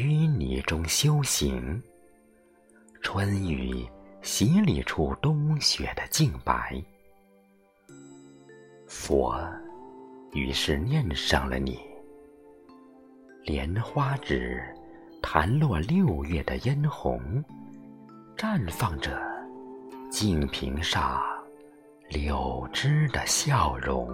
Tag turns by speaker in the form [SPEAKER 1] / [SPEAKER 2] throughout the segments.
[SPEAKER 1] 淤泥中修行，春雨洗礼出冬雪的净白。佛于是念上了你，莲花指弹落六月的嫣红，绽放着净瓶上柳枝的笑容。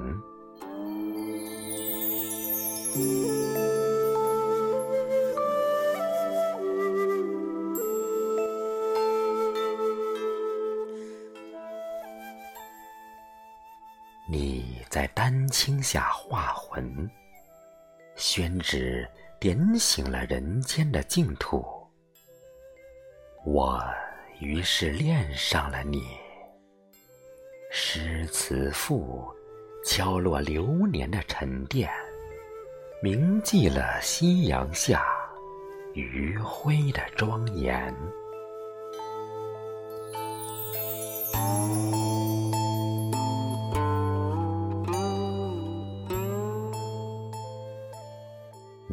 [SPEAKER 1] 你在丹青下化魂，宣旨点醒了人间的净土。我于是恋上了你，诗词赋敲落流年的沉淀，铭记了夕阳下余晖的庄严。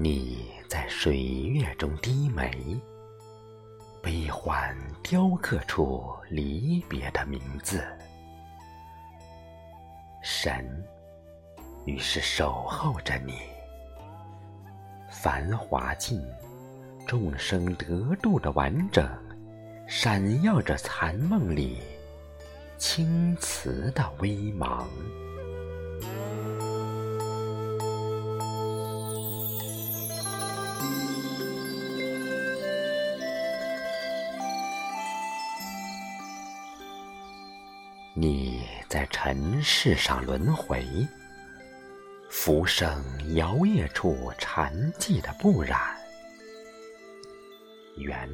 [SPEAKER 1] 你在水月中低眉，悲欢雕刻出离别的名字。神于是守候着你，繁华尽，众生得度的完整，闪耀着残梦里青瓷的微芒。你在尘世上轮回，浮生摇曳处禅寂的不染，缘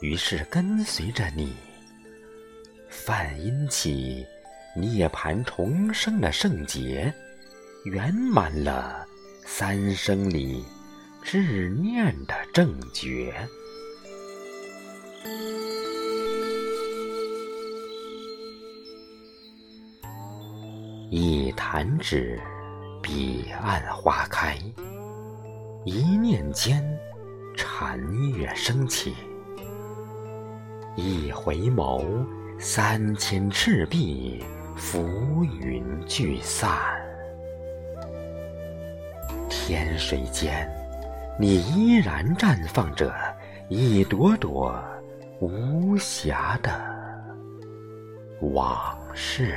[SPEAKER 1] 于是跟随着你，梵音起涅槃重生的圣劫，圆满了三生里执念的正觉。一弹指，彼岸花开；一念间，禅月升起；一回眸，三千赤壁浮云聚散。天水间，你依然绽放着一朵朵无暇的往事。